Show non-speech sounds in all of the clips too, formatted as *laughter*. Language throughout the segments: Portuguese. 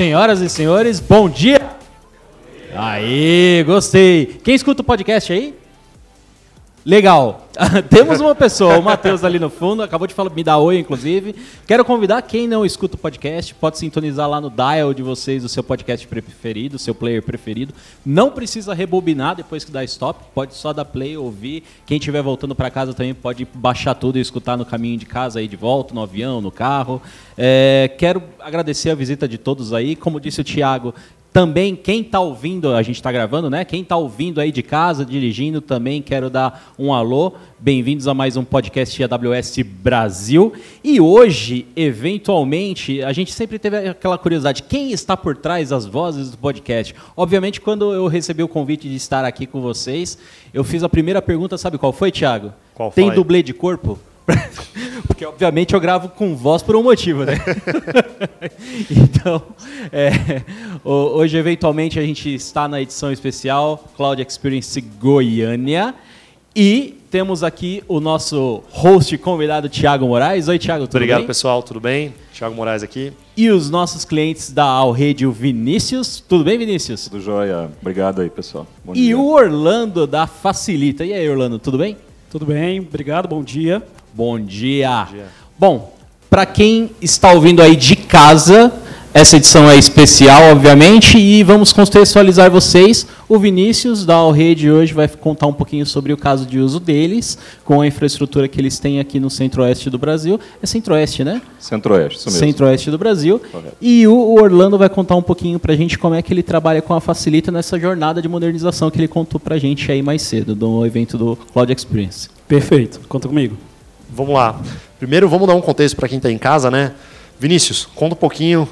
Senhoras e senhores, bom dia! Aí, gostei. Quem escuta o podcast aí? Legal. *laughs* Temos uma pessoa, o Matheus ali no fundo, acabou de falar, me dar oi, inclusive. Quero convidar quem não escuta o podcast, pode sintonizar lá no dial de vocês o seu podcast preferido, o seu player preferido. Não precisa rebobinar depois que dá stop, pode só dar play, ouvir. Quem estiver voltando para casa também pode baixar tudo e escutar no caminho de casa aí de volta, no avião, no carro. É, quero agradecer a visita de todos aí. Como disse o Thiago, também, quem está ouvindo, a gente está gravando, né? Quem está ouvindo aí de casa, dirigindo, também quero dar um alô. Bem-vindos a mais um podcast AWS Brasil. E hoje, eventualmente, a gente sempre teve aquela curiosidade: quem está por trás das vozes do podcast? Obviamente, quando eu recebi o convite de estar aqui com vocês, eu fiz a primeira pergunta, sabe qual foi, Thiago? Qual Tem foi? dublê de corpo? *laughs* Porque, obviamente, eu gravo com voz por um motivo, né? *laughs* então, é, hoje, eventualmente, a gente está na edição especial Cloud Experience Goiânia. E temos aqui o nosso host convidado, Tiago Moraes. Oi, Tiago, tudo Obrigado, bem? pessoal. Tudo bem? Thiago Moraes aqui. E os nossos clientes da Alrede, o Vinícius. Tudo bem, Vinícius? Tudo jóia. Obrigado aí, pessoal. Bom e dia. o Orlando da Facilita. E aí, Orlando, tudo bem? Tudo bem, obrigado, bom dia. Bom dia. Bom dia. Bom, para quem está ouvindo aí de casa, essa edição é especial, obviamente, e vamos contextualizar vocês. O Vinícius da Alrede hoje vai contar um pouquinho sobre o caso de uso deles, com a infraestrutura que eles têm aqui no centro-oeste do Brasil. É centro-oeste, né? Centro-Oeste, isso mesmo. Centro-oeste do Brasil. Correto. E o Orlando vai contar um pouquinho pra gente como é que ele trabalha com a Facilita nessa jornada de modernização que ele contou pra gente aí mais cedo, do evento do Cloud Experience. Perfeito, conta comigo. Vamos lá. Primeiro, vamos dar um contexto para quem está em casa, né? Vinícius, conta um pouquinho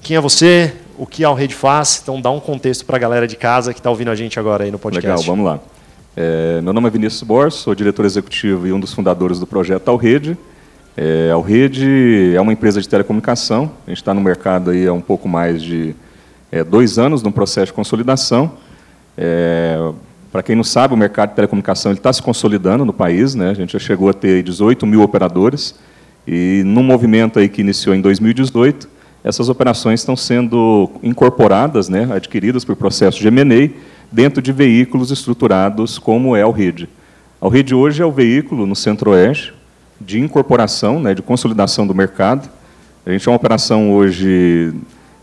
quem é você, o que a Alrede faz. Então, dá um contexto para a galera de casa que está ouvindo a gente agora aí no podcast. Legal, vamos lá. É, meu nome é Vinícius Borges, sou diretor executivo e um dos fundadores do projeto Alrede. É, Alrede é uma empresa de telecomunicação. A gente está no mercado aí há um pouco mais de é, dois anos, num processo de consolidação. É, Para quem não sabe, o mercado de telecomunicação está se consolidando no país. Né? A gente já chegou a ter 18 mil operadores. E num movimento aí que iniciou em 2018, essas operações estão sendo incorporadas, né, adquiridas por processo de M&A, dentro de veículos estruturados como é o RED. A Rede hoje é o veículo no Centro-Oeste de incorporação, né, de consolidação do mercado. A gente é uma operação hoje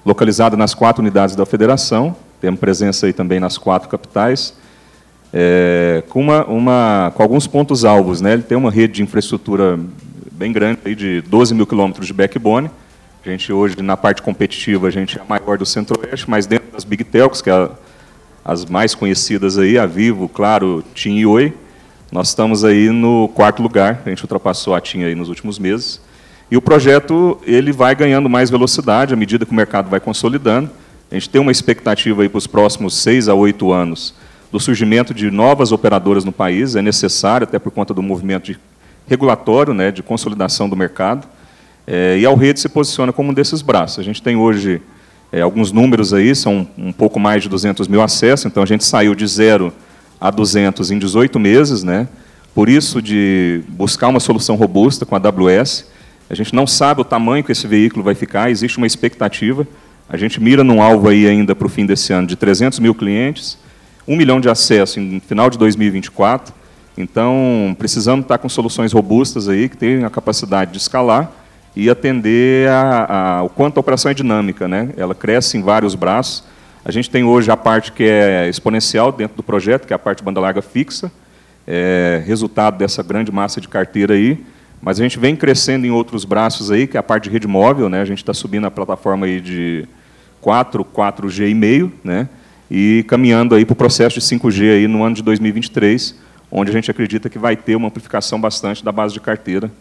localizada nas quatro unidades da federação, temos presença aí também nas quatro capitais, é, com, uma, uma, com alguns pontos alvos. Né? Ele tem uma rede de infraestrutura bem grande, aí de 12 mil quilômetros de backbone. A gente hoje, na parte competitiva, a gente é a maior do Centro-Oeste, mas dentro das Big Telcos, que é a, as mais conhecidas aí, a Vivo, Claro, TIM e Oi, nós estamos aí no quarto lugar, a gente ultrapassou a TIM aí nos últimos meses. E o projeto ele vai ganhando mais velocidade à medida que o mercado vai consolidando. A gente tem uma expectativa aí para os próximos seis a oito anos do surgimento de novas operadoras no país. É necessário, até por conta do movimento de regulatório, né, de consolidação do mercado. É, e a Alrede se posiciona como um desses braços. A gente tem hoje é, alguns números aí, são um pouco mais de 200 mil acessos, então a gente saiu de zero a 200 em 18 meses, né? por isso de buscar uma solução robusta com a AWS. A gente não sabe o tamanho que esse veículo vai ficar, existe uma expectativa. A gente mira num alvo aí ainda para o fim desse ano de 300 mil clientes, 1 milhão de acessos no final de 2024. Então, precisamos estar com soluções robustas aí, que tenham a capacidade de escalar e atender a, a, o quanto a operação é dinâmica. Né? Ela cresce em vários braços. A gente tem hoje a parte que é exponencial dentro do projeto, que é a parte banda larga fixa, é, resultado dessa grande massa de carteira aí. Mas a gente vem crescendo em outros braços aí, que é a parte de rede móvel, né? A gente está subindo a plataforma aí de 4, 4G e meio, né? E caminhando aí para o processo de 5G aí no ano de 2023, onde a gente acredita que vai ter uma amplificação bastante da base de carteira.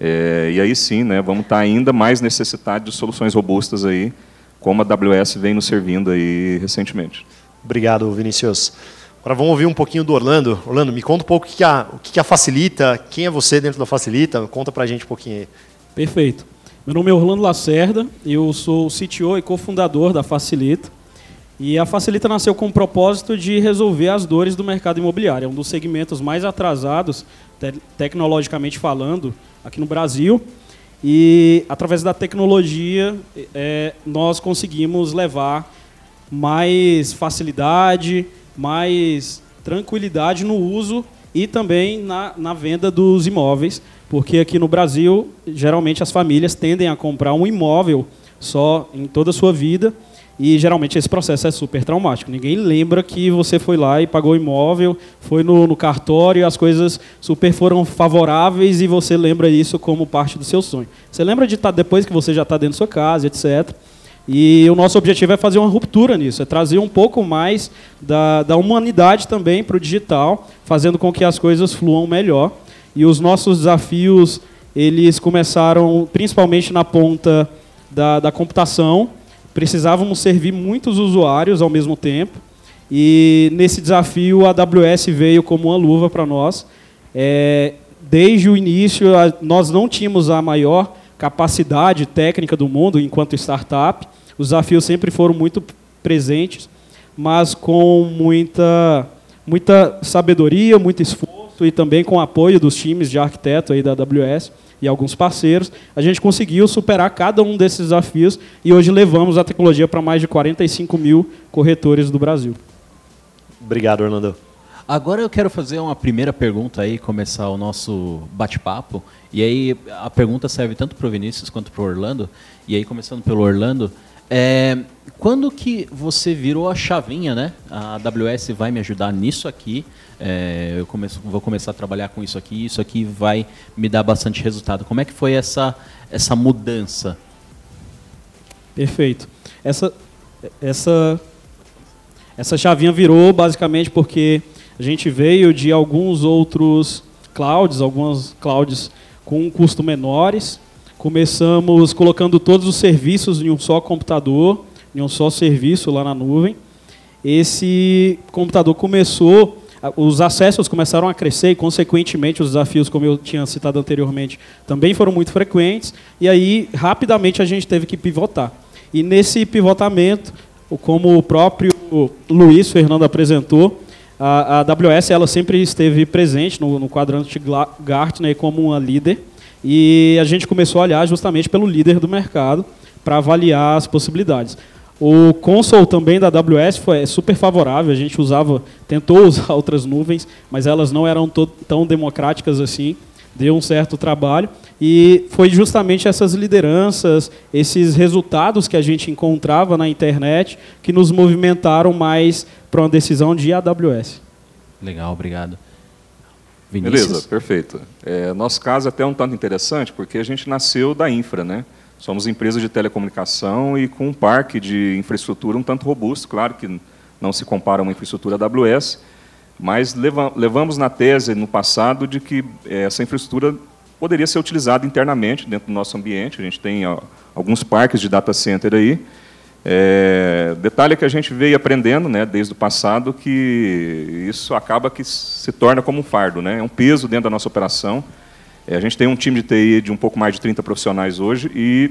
É, e aí sim, né? Vamos estar tá ainda mais necessitados de soluções robustas aí, como a AWS vem nos servindo aí recentemente. Obrigado, Vinicius. Agora vamos ouvir um pouquinho do Orlando. Orlando, me conta um pouco o que a, o que a Facilita, quem é você dentro da Facilita, conta pra gente um pouquinho aí. Perfeito. Meu nome é Orlando Lacerda, eu sou o CTO e cofundador da Facilita. E a Facilita nasceu com o propósito de resolver as dores do mercado imobiliário. É um dos segmentos mais atrasados, te tecnologicamente falando, aqui no Brasil. E através da tecnologia, é, nós conseguimos levar mais facilidade, mais tranquilidade no uso e também na, na venda dos imóveis, porque aqui no Brasil, geralmente as famílias tendem a comprar um imóvel só em toda a sua vida e geralmente esse processo é super traumático. Ninguém lembra que você foi lá e pagou imóvel, foi no, no cartório, as coisas super foram favoráveis e você lembra isso como parte do seu sonho. Você lembra de estar tá, depois que você já está dentro da sua casa, etc. E o nosso objetivo é fazer uma ruptura nisso, é trazer um pouco mais da, da humanidade também para o digital, fazendo com que as coisas fluam melhor. E os nossos desafios, eles começaram principalmente na ponta da, da computação, precisávamos servir muitos usuários ao mesmo tempo. E nesse desafio a AWS veio como uma luva para nós. É, desde o início, nós não tínhamos a maior capacidade técnica do mundo enquanto startup. Os desafios sempre foram muito presentes, mas com muita, muita sabedoria, muito esforço e também com o apoio dos times de arquiteto aí da AWS e alguns parceiros, a gente conseguiu superar cada um desses desafios e hoje levamos a tecnologia para mais de 45 mil corretores do Brasil. Obrigado, Orlando. Agora eu quero fazer uma primeira pergunta aí, começar o nosso bate-papo. E aí a pergunta serve tanto para o Vinícius quanto para o Orlando. E aí, começando pelo Orlando, é, quando que você virou a chavinha, né? A AWS vai me ajudar nisso aqui. É, eu começo, vou começar a trabalhar com isso aqui. Isso aqui vai me dar bastante resultado. Como é que foi essa essa mudança? Perfeito. Essa essa essa chavinha virou basicamente porque a gente veio de alguns outros clouds, algumas clouds com um custo menores Começamos colocando todos os serviços em um só computador, em um só serviço lá na nuvem. Esse computador começou, os acessos começaram a crescer e, consequentemente, os desafios, como eu tinha citado anteriormente, também foram muito frequentes. E aí, rapidamente, a gente teve que pivotar. E nesse pivotamento, como o próprio Luiz Fernando apresentou, a, AWS ela sempre esteve presente no, no quadrante Gartner como uma líder. E a gente começou a olhar justamente pelo líder do mercado para avaliar as possibilidades. O console também da AWS foi é super favorável. A gente usava, tentou *laughs* usar outras nuvens, mas elas não eram tão democráticas assim. Deu um certo trabalho e foi justamente essas lideranças, esses resultados que a gente encontrava na internet que nos movimentaram mais para uma decisão de AWS. Legal, obrigado. Vinícius? Beleza, perfeito. É, nosso caso é até um tanto interessante, porque a gente nasceu da infra, né? Somos empresa de telecomunicação e com um parque de infraestrutura um tanto robusto, claro que não se compara a uma infraestrutura AWS, mas levamos na tese no passado de que é, essa infraestrutura poderia ser utilizada internamente dentro do nosso ambiente. A gente tem alguns parques de data center aí, é, detalhe que a gente veio aprendendo, né, desde o passado, que isso acaba que se torna como um fardo, né, é um peso dentro da nossa operação. É, a gente tem um time de TI de um pouco mais de 30 profissionais hoje e,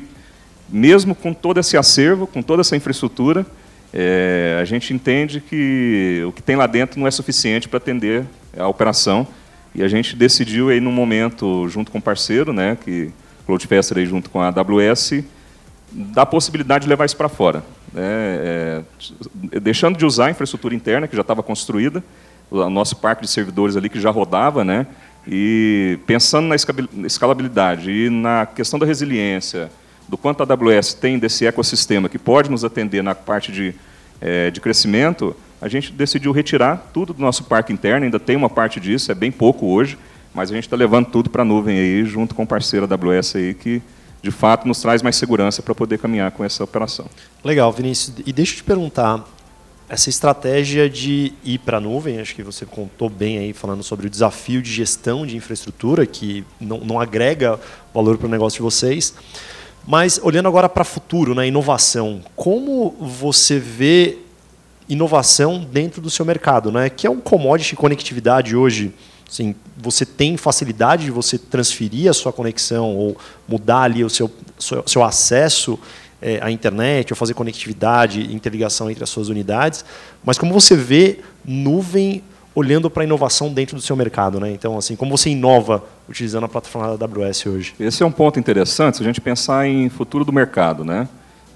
mesmo com todo esse acervo, com toda essa infraestrutura, é, a gente entende que o que tem lá dentro não é suficiente para atender a operação e a gente decidiu aí num momento junto com o parceiro, né, que Cloudfester aí junto com a AWS, dá a possibilidade de levar isso para fora. Né? É, deixando de usar a infraestrutura interna, que já estava construída, o nosso parque de servidores ali que já rodava, né? e pensando na escalabilidade e na questão da resiliência, do quanto a AWS tem desse ecossistema que pode nos atender na parte de, é, de crescimento, a gente decidiu retirar tudo do nosso parque interno, ainda tem uma parte disso, é bem pouco hoje, mas a gente está levando tudo para a nuvem aí, junto com o parceiro AWS aí, que de fato nos traz mais segurança para poder caminhar com essa operação. Legal, Vinícius. E deixa eu te perguntar, essa estratégia de ir para a nuvem, acho que você contou bem aí falando sobre o desafio de gestão de infraestrutura, que não, não agrega valor para o negócio de vocês. Mas olhando agora para o futuro, na né, inovação, como você vê inovação dentro do seu mercado, né? Que é um commodity conectividade hoje Assim, você tem facilidade de você transferir a sua conexão ou mudar ali o seu, seu, seu acesso é, à internet, ou fazer conectividade, interligação entre as suas unidades. Mas como você vê nuvem olhando para a inovação dentro do seu mercado, né? Então, assim, como você inova utilizando a plataforma da AWS hoje? Esse é um ponto interessante se a gente pensar em futuro do mercado, né?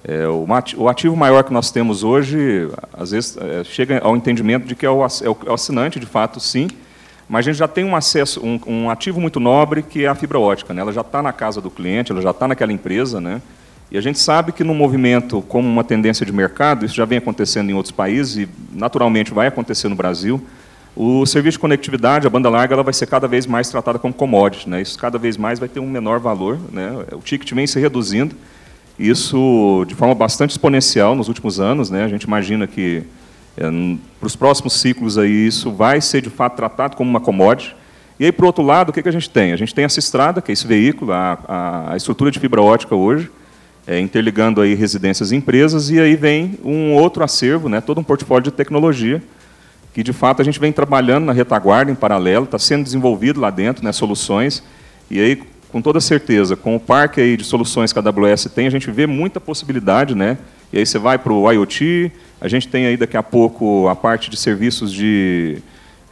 É, o ativo maior que nós temos hoje, às vezes, é, chega ao entendimento de que é o, é o assinante, de fato, sim, mas a gente já tem um acesso, um, um ativo muito nobre que é a fibra ótica. Né? Ela já está na casa do cliente, ela já está naquela empresa, né? E a gente sabe que no movimento, como uma tendência de mercado, isso já vem acontecendo em outros países e naturalmente vai acontecer no Brasil. O serviço de conectividade, a banda larga, ela vai ser cada vez mais tratada como commodity, né? Isso cada vez mais vai ter um menor valor, né? O ticket vem se reduzindo, isso de forma bastante exponencial nos últimos anos, né? A gente imagina que para os próximos ciclos aí isso vai ser de fato tratado como uma commodity. E aí, por outro lado, o que, que a gente tem? A gente tem essa estrada, que é esse veículo, a, a, estrutura de fibra ótica hoje, é, interligando aí residências e empresas, e aí vem um outro acervo, né, todo um portfólio de tecnologia, que de fato a gente vem trabalhando na retaguarda em paralelo, está sendo desenvolvido lá dentro, né, soluções, e aí com toda certeza, com o parque aí de soluções que a AWS tem, a gente vê muita possibilidade, né? E aí você vai para o IoT, a gente tem aí daqui a pouco a parte de serviços de,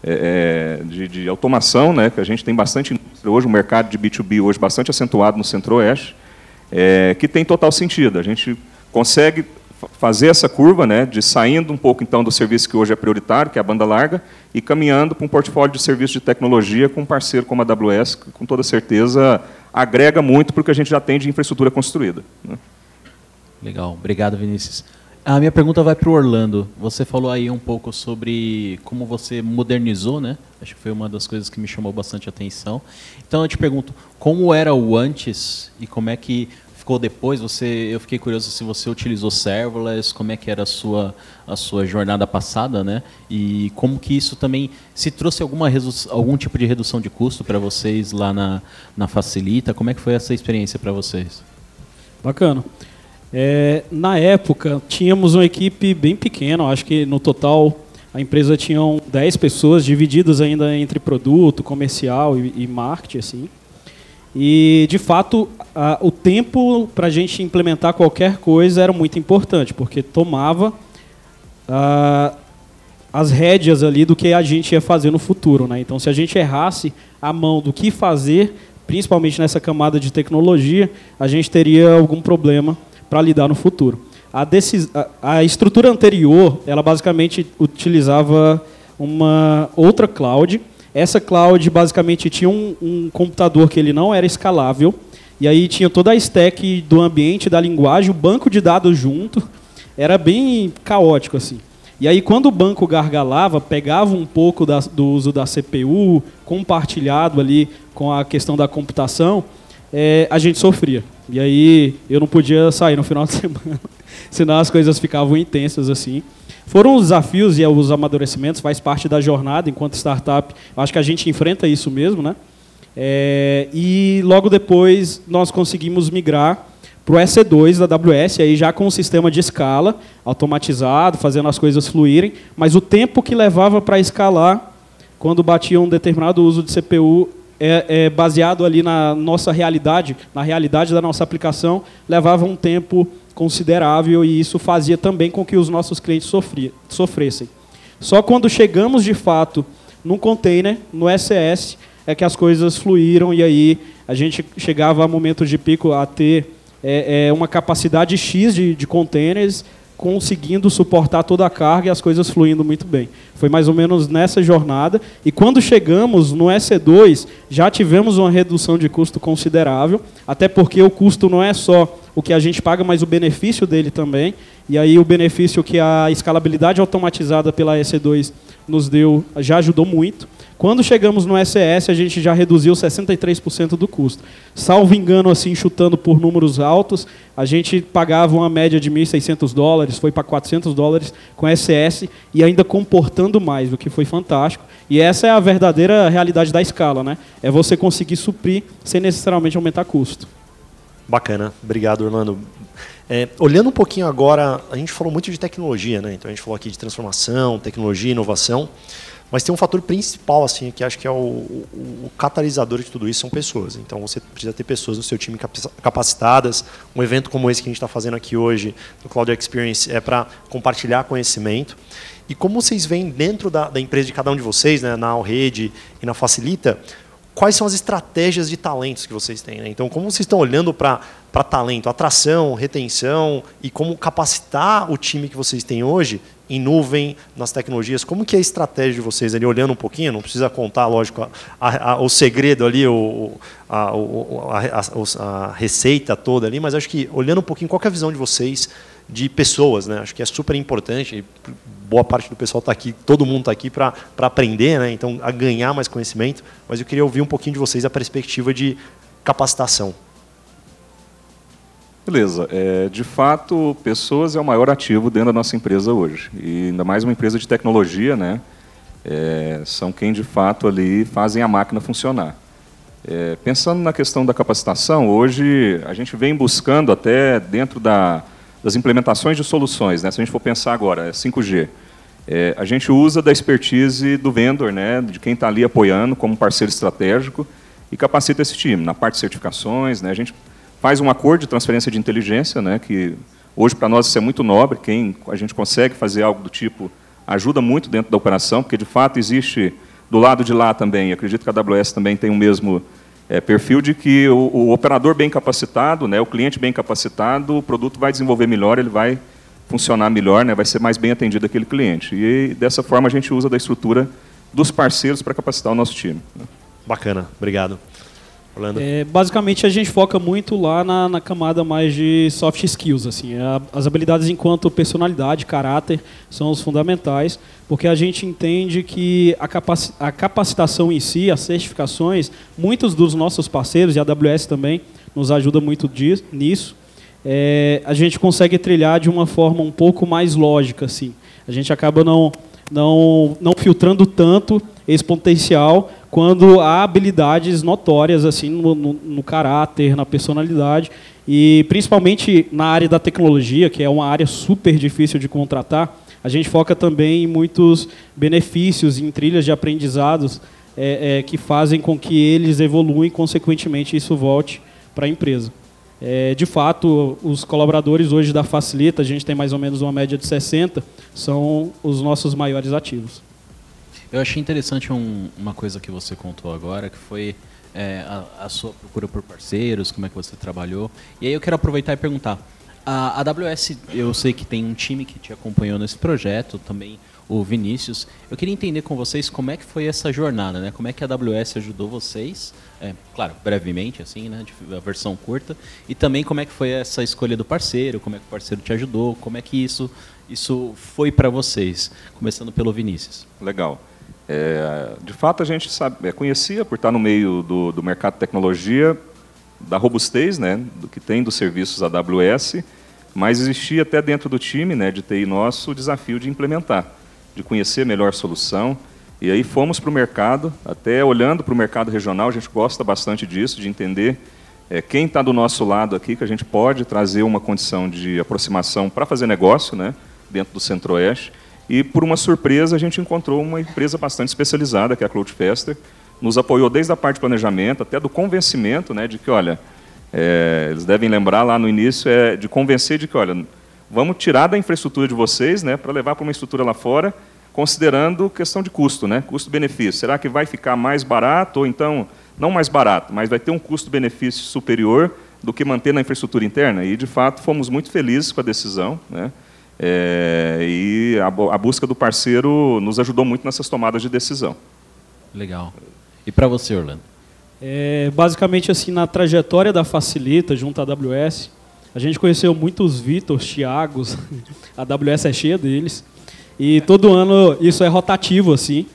é, é de, de, automação, né? Que a gente tem bastante hoje, o mercado de B2B hoje bastante acentuado no Centro-Oeste é, que tem total sentido. A gente consegue fazer essa curva, né, de saindo um pouco então do serviço que hoje é prioritário, que é a banda larga, e caminhando para um portfólio de serviços de tecnologia com um parceiro como a AWS, que com toda certeza agrega muito porque a gente já tem de infraestrutura construída. Né? Legal, obrigado Vinícius. A minha pergunta vai para o Orlando. Você falou aí um pouco sobre como você modernizou, né? Acho que foi uma das coisas que me chamou bastante atenção. Então eu te pergunto, como era o antes e como é que ficou depois? Você, eu fiquei curioso se você utilizou serverless, como é que era a sua a sua jornada passada, né? E como que isso também se trouxe alguma algum tipo de redução de custo para vocês lá na na Facilita? Como é que foi essa experiência para vocês? Bacana. É, na época, tínhamos uma equipe bem pequena, acho que no total a empresa tinha 10 pessoas, divididas ainda entre produto, comercial e, e marketing. Assim. E, de fato, a, o tempo para a gente implementar qualquer coisa era muito importante, porque tomava a, as rédeas ali do que a gente ia fazer no futuro. Né? Então, se a gente errasse a mão do que fazer, principalmente nessa camada de tecnologia, a gente teria algum problema para lidar no futuro. A, decis... a, estrutura anterior, ela basicamente utilizava uma outra cloud. Essa cloud basicamente tinha um, um computador que ele não era escalável, e aí tinha toda a stack do ambiente, da linguagem, o banco de dados junto. Era bem caótico assim. E aí, quando o banco gargalava, pegava um pouco da, do uso da CPU, compartilhado ali com a questão da computação, é, a gente sofria. E aí eu não podia sair no final de *laughs* semana, senão as coisas ficavam intensas assim. Foram os desafios e os amadurecimentos, faz parte da jornada enquanto startup. Acho que a gente enfrenta isso mesmo, né? É, e logo depois nós conseguimos migrar para o EC2 da AWS, aí já com um sistema de escala automatizado, fazendo as coisas fluírem, mas o tempo que levava para escalar, quando batia um determinado uso de CPU, é, é, baseado ali na nossa realidade, na realidade da nossa aplicação, levava um tempo considerável e isso fazia também com que os nossos clientes sofria, sofressem. Só quando chegamos de fato no container, no SS, é que as coisas fluíram e aí a gente chegava a momentos de pico a ter é, é, uma capacidade X de, de containers conseguindo suportar toda a carga e as coisas fluindo muito bem. Foi mais ou menos nessa jornada. E quando chegamos no EC2, já tivemos uma redução de custo considerável, até porque o custo não é só o que a gente paga, mas o benefício dele também. E aí o benefício que a escalabilidade automatizada pela EC2 nos deu já ajudou muito. Quando chegamos no SS, a gente já reduziu 63% do custo. Salvo engano, assim, chutando por números altos, a gente pagava uma média de 1.600 dólares, foi para 400 dólares com SS e ainda comportando mais, o que foi fantástico. E essa é a verdadeira realidade da escala, né? É você conseguir suprir sem necessariamente aumentar custo. Bacana, obrigado, Orlando. É, olhando um pouquinho agora, a gente falou muito de tecnologia, né? Então a gente falou aqui de transformação, tecnologia, inovação. Mas tem um fator principal, assim, que acho que é o, o, o, catalisador de tudo isso, são pessoas. Então você precisa ter pessoas no seu time capacitadas. Um evento como esse que a gente está fazendo aqui hoje, no Cloud Experience, é para compartilhar conhecimento. E como vocês veem dentro da, da empresa de cada um de vocês, né, na Alrede e na Facilita, quais são as estratégias de talentos que vocês têm? Né? Então, como vocês estão olhando para talento, atração, retenção e como capacitar o time que vocês têm hoje em nuvem, nas tecnologias, como que é a estratégia de vocês ali, olhando um pouquinho, não precisa contar, lógico, a, a, a, o segredo ali, o, a, receita toda ali, mas acho que olhando um pouquinho, qual é a visão de vocês de pessoas, né? Acho que é super importante, boa parte do pessoal está aqui, todo mundo está aqui para aprender, né? então a ganhar mais conhecimento, mas eu queria ouvir um pouquinho de vocês a perspectiva de capacitação. Beleza. É, de fato, pessoas é o maior ativo dentro da nossa empresa hoje. E ainda mais uma empresa de tecnologia, né? É, são quem de fato ali fazem a máquina funcionar. É, pensando na questão da capacitação, hoje a gente vem buscando até dentro da, das implementações de soluções, né? se a gente for pensar agora, 5G, é, a gente usa da expertise do vendor, né? de quem está ali apoiando como parceiro estratégico e capacita esse time. Na parte de certificações, né? a gente faz um acordo de transferência de inteligência, né? que hoje para nós isso é muito nobre, quem a gente consegue fazer algo do tipo ajuda muito dentro da operação, porque de fato existe do lado de lá também, acredito que a AWS também tem o mesmo é, perfil de que o, o, operador bem capacitado, né, o cliente bem capacitado, o produto vai desenvolver melhor, ele vai funcionar melhor, né, vai ser mais bem atendido aquele cliente. E dessa forma a gente usa da estrutura dos parceiros para capacitar o nosso time. Bacana, obrigado. Orlando? É, basicamente a gente foca muito lá na, na camada mais de soft skills, assim, a, as habilidades enquanto personalidade, caráter são os fundamentais, porque a gente entende que a, capaci a capacitação em si, as certificações, muitos dos nossos parceiros e a AWS também nos ajuda muito nisso. É, a gente consegue trilhar de uma forma um pouco mais lógica, assim. A gente acaba não não, não filtrando tanto esse potencial quando há habilidades notórias assim no, no, no, caráter, na personalidade e principalmente na área da tecnologia, que é uma área super difícil de contratar, a gente foca também em muitos benefícios, em trilhas de aprendizados é, é, que fazem com que eles evoluem, consequentemente isso volte para a empresa. É, de fato, os colaboradores hoje da Facilita, a gente tem mais ou menos uma média de 60, são os nossos maiores ativos. Eu achei interessante um, uma coisa que você contou agora, que foi é, a, a, sua procura por parceiros, como é que você trabalhou. E aí eu quero aproveitar e perguntar. A AWS, eu sei que tem um time que te acompanhou nesse projeto, também o Vinícius. Eu queria entender com vocês como é que foi essa jornada, né? Como é que a AWS ajudou vocês, é, claro, brevemente, assim, né? A versão curta. E também como é que foi essa escolha do parceiro, como é que o parceiro te ajudou, como é que isso, isso foi para vocês, começando pelo Vinícius. Legal. É, de fato, a gente sabe, é, conhecia por estar no meio do, do mercado de tecnologia, da robustez, né, do que tem dos serviços AWS, mas existia até dentro do time, né, de TI nosso, o desafio de implementar de conhecer melhor solução. E aí fomos para o mercado, até olhando para o mercado regional, a gente gosta bastante disso, de entender é, quem está do nosso lado aqui, que a gente pode trazer uma condição de aproximação para fazer negócio né, dentro do Centro-Oeste. E, por uma surpresa, a gente encontrou uma empresa bastante especializada, que é a Cloudfester, nos apoiou desde a parte de planejamento, até do convencimento né, de que, olha, é, eles devem lembrar lá no início, é, de convencer de que, olha, vamos tirar da infraestrutura de vocês né, para levar para uma estrutura lá fora, considerando questão de custo, né, custo-benefício. Será que vai ficar mais barato ou então, não mais barato, mas vai ter um custo-benefício superior do que manter na infraestrutura interna? E, de fato, fomos muito felizes com a decisão. Né, é, e a, a busca do parceiro nos ajudou muito nessas tomadas de decisão. Legal. E para você, Orlando? É, basicamente, assim, na trajetória da Facilita, junto à AWS, a gente conheceu muitos Vitors, Thiagos, *laughs* a AWS é cheia deles. E todo ano isso é rotativo, assim.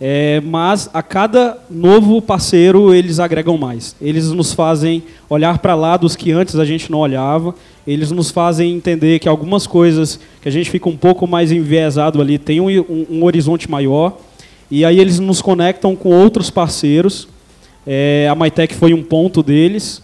É, mas a cada novo parceiro eles agregam mais. Eles nos fazem olhar para lados que antes a gente não olhava. Eles nos fazem entender que algumas coisas que a gente fica um pouco mais enviesado ali tem um, um, um horizonte maior. E aí eles nos conectam com outros parceiros. É, a MyTech foi um ponto deles.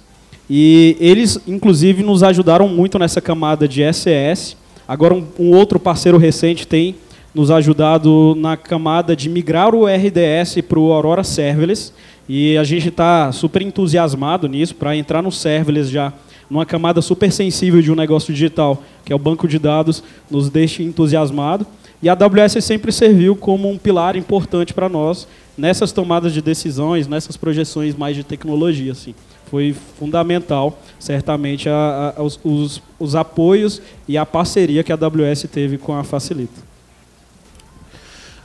E eles, inclusive, nos ajudaram muito nessa camada de SES. Agora, um, um, outro parceiro recente tem nos ajudado na camada de migrar o RDS para o Aurora Serverless. E a gente está super entusiasmado nisso, para entrar no Serverless já numa camada super sensível de um negócio digital, que é o banco de dados, nos deixa entusiasmado. E a AWS sempre serviu como um pilar importante para nós nessas tomadas de decisões, nessas projeções mais de tecnologia. Assim. Foi fundamental, certamente, a, a, os, os, os apoios e a parceria que a AWS teve com a Facilita.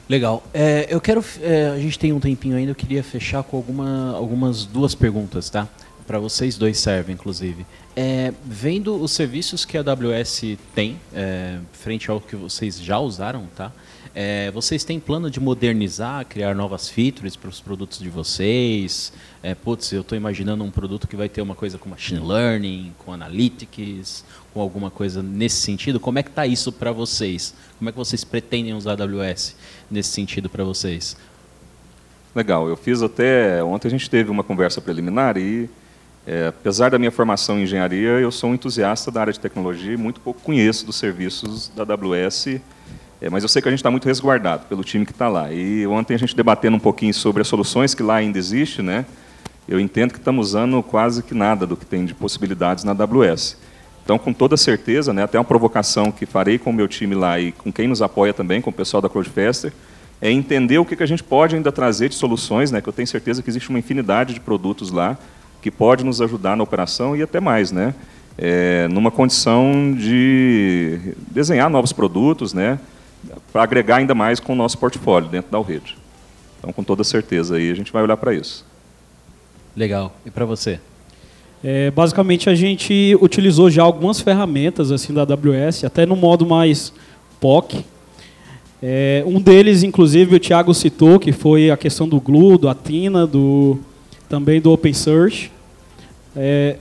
Legal. É, eu quero. É, a gente tem um tempinho ainda, eu queria fechar com alguma, algumas duas perguntas, tá? Para vocês dois servem, inclusive. É, vendo os serviços que a AWS tem, é, frente ao que vocês já usaram, tá? É, vocês têm plano de modernizar, criar novas features para os produtos de vocês? É, putz, eu estou imaginando um produto que vai ter uma coisa com machine learning, com analytics, com alguma coisa nesse sentido. Como é que está isso para vocês? Como é que vocês pretendem usar a AWS nesse sentido para vocês? Legal, eu fiz até. Ontem a gente teve uma conversa preliminar e, é, apesar da minha formação em engenharia, eu sou um entusiasta da área de tecnologia e muito pouco conheço dos serviços da AWS é, mas eu sei que a gente está muito resguardado pelo time que está lá. E ontem a gente debatendo um pouquinho sobre as soluções que lá ainda existem, né? Eu entendo que estamos usando quase que nada do que tem de possibilidades na AWS. Então, com toda certeza, né, até uma provocação que farei com o meu time lá e com quem nos apoia também, com o pessoal da CloudFester, é entender o que, que a gente pode ainda trazer de soluções, né, que eu tenho certeza que existe uma infinidade de produtos lá que pode nos ajudar na operação e até mais, né, é, numa condição de desenhar novos produtos, né, para agregar ainda mais com o nosso portfólio dentro da Alrede. Então, com toda certeza, aí a gente vai olhar para isso. Legal. E para você? É, basicamente, a gente utilizou já algumas ferramentas assim da AWS, até no modo mais POC. É, um deles, inclusive, o Thiago citou, que foi a questão do Glue, do Athena, do, também do OpenSearch. É,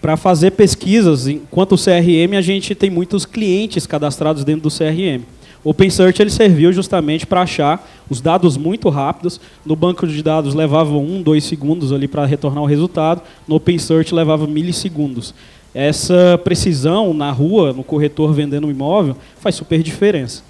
para fazer pesquisas, enquanto o CRM, a gente tem muitos clientes cadastrados dentro do CRM. O OpenSearch ele serviu justamente para achar os dados muito rápidos. No banco de dados levava um, dois segundos ali para retornar o resultado. No OpenSearch levava milissegundos. Essa precisão na rua, no corretor vendendo um imóvel, faz super diferença.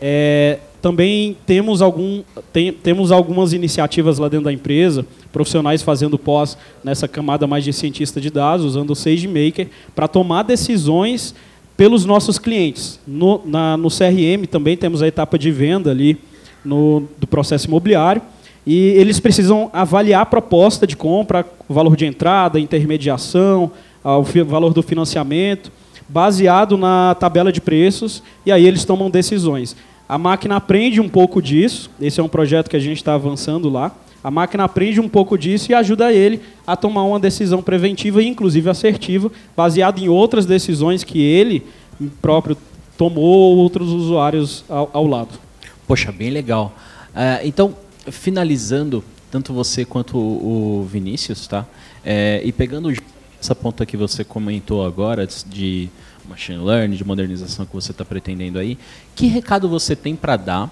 É, também temos, algum, tem, temos algumas iniciativas lá dentro da empresa, profissionais fazendo pós nessa camada mais de cientista de dados, usando o SageMaker, para tomar decisões pelos nossos clientes. No, na, no CRM também temos a etapa de venda ali no, do processo imobiliário. E eles precisam avaliar a proposta de compra, o valor de entrada, intermediação, o valor do financiamento, baseado na tabela de preços, e aí eles tomam decisões. A máquina aprende um pouco disso, esse é um projeto que a gente está avançando lá. A máquina aprende um pouco disso e ajuda ele a tomar uma decisão preventiva e, inclusive, assertiva, baseada em outras decisões que ele próprio tomou ou outros usuários ao, ao lado. Poxa, bem legal. Uh, então, finalizando, tanto você quanto o, o Vinícius, tá? É, e pegando essa ponta que você comentou agora de machine learning, de modernização que você está pretendendo aí, que recado você tem para dar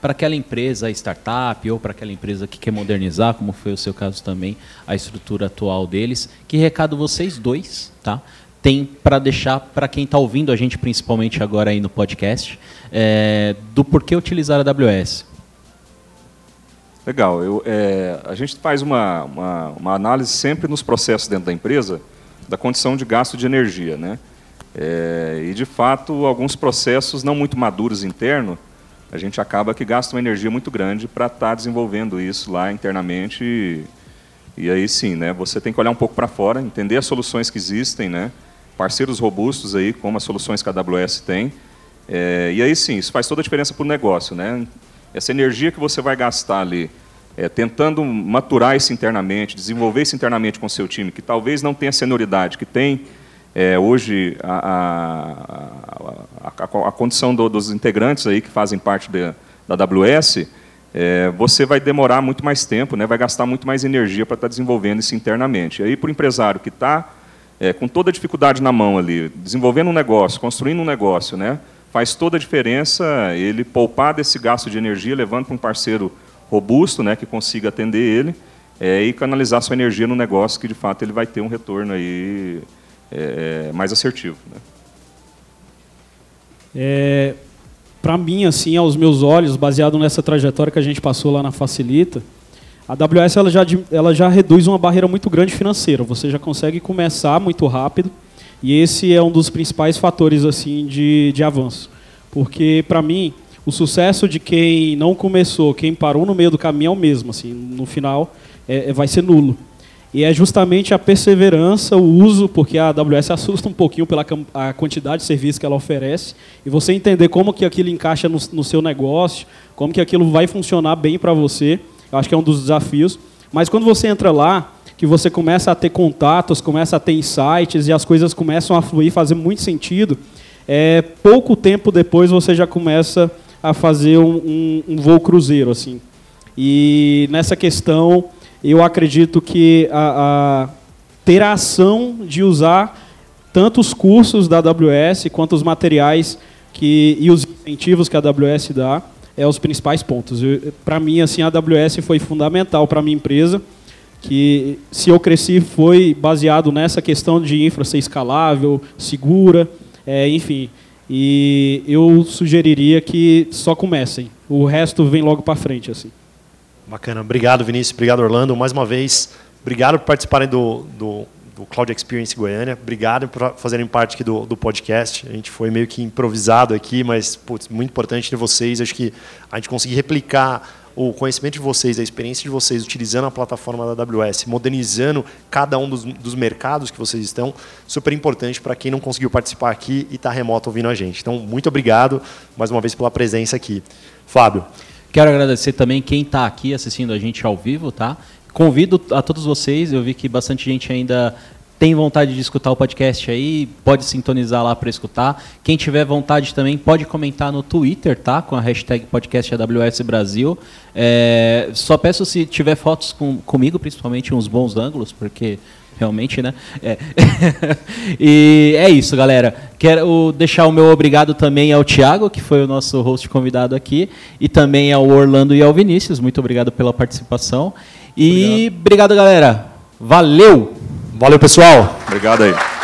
para aquela empresa startup ou para aquela empresa que quer modernizar, como foi o seu caso também, a estrutura atual deles. Que recado vocês dois tá, tem para deixar para quem está ouvindo a gente, principalmente agora aí no podcast, é, do porquê utilizar a AWS? Legal. Eu, é, a gente faz uma, uma, uma, análise sempre nos processos dentro da empresa da condição de gasto de energia. Né? É, e, de fato, alguns processos não muito maduros internos a gente acaba que gasta uma energia muito grande para estar tá desenvolvendo isso lá internamente. E, e, aí sim, né, você tem que olhar um pouco para fora, entender as soluções que existem, né, parceiros robustos aí, como as soluções que a AWS tem. É, e aí sim, isso faz toda a diferença para o negócio. Né? Essa energia que você vai gastar ali, é, tentando maturar isso internamente, desenvolver isso internamente com o seu time, que talvez não tenha senioridade, que tem é, hoje a, a, a, a condição do, dos integrantes aí que fazem parte de, da AWS, é, você vai demorar muito mais tempo, né, vai gastar muito mais energia para estar tá desenvolvendo isso internamente. E aí, para o empresário que está é, com toda a dificuldade na mão ali, desenvolvendo um negócio, construindo um negócio, né, faz toda a diferença ele poupar desse gasto de energia, levando para um parceiro robusto, né, que consiga atender ele, é, e canalizar sua energia no negócio, que de fato ele vai ter um retorno aí é, é, mais assertivo. Né? É, Para mim, assim, aos meus olhos, baseado nessa trajetória que a gente passou lá na Facilita, a AWS ela já, ela já reduz uma barreira muito grande financeira. Você já consegue começar muito rápido e esse é um dos principais fatores assim de, de avanço. Porque, para mim, o sucesso de quem não começou, quem parou no meio do caminho é o mesmo, assim, no final é, é, vai ser nulo. E é justamente a perseverança, o uso, porque a AWS assusta um pouquinho pela a quantidade de serviços que ela oferece, e você entender como que aquilo encaixa no, no seu negócio, como que aquilo vai funcionar bem para você, eu acho que é um dos desafios. Mas quando você entra lá, que você começa a ter contatos, começa a ter insights e as coisas começam a fluir, fazer muito sentido, é, pouco tempo depois você já começa a fazer um, um, um voo cruzeiro, assim. E nessa questão, eu acredito que a, a, ter a ação de usar tanto os cursos da AWS quanto os materiais que, e os incentivos que a AWS dá é os principais pontos. Para mim, assim, a AWS foi fundamental para a minha empresa, que se eu cresci foi baseado nessa questão de infra ser escalável, segura, é, enfim. E eu sugeriria que só comecem. O resto vem logo para frente, assim. Bacana. Obrigado, Vinícius. Obrigado, Orlando. Mais uma vez, obrigado por participarem do, do, do Cloud Experience Goiânia. Obrigado por fazerem parte aqui do, do podcast. A gente foi meio que improvisado aqui, mas putz, muito importante de vocês. Acho que a gente conseguir replicar o conhecimento de vocês, a experiência de vocês utilizando a plataforma da AWS, modernizando cada um dos, dos mercados que vocês estão, super importante para quem não conseguiu participar aqui e está remoto ouvindo a gente. Então, muito obrigado mais uma vez pela presença aqui. Fábio. Quero agradecer também quem está aqui assistindo a gente ao vivo, tá? Convido a todos vocês, eu vi que bastante gente ainda tem vontade de escutar o podcast aí, pode sintonizar lá para escutar. Quem tiver vontade também pode comentar no Twitter, tá? Com a hashtag podcast AWS Brasil. É, só peço se tiver fotos com, comigo, principalmente uns bons ângulos, porque realmente, né? É. *laughs* e é isso, galera. Quero deixar o meu obrigado também ao Thiago, que foi o nosso host convidado aqui, e também ao Orlando e ao Vinícius. Muito obrigado pela participação. E obrigado, obrigado galera. Valeu! Valeu, pessoal. Obrigado aí.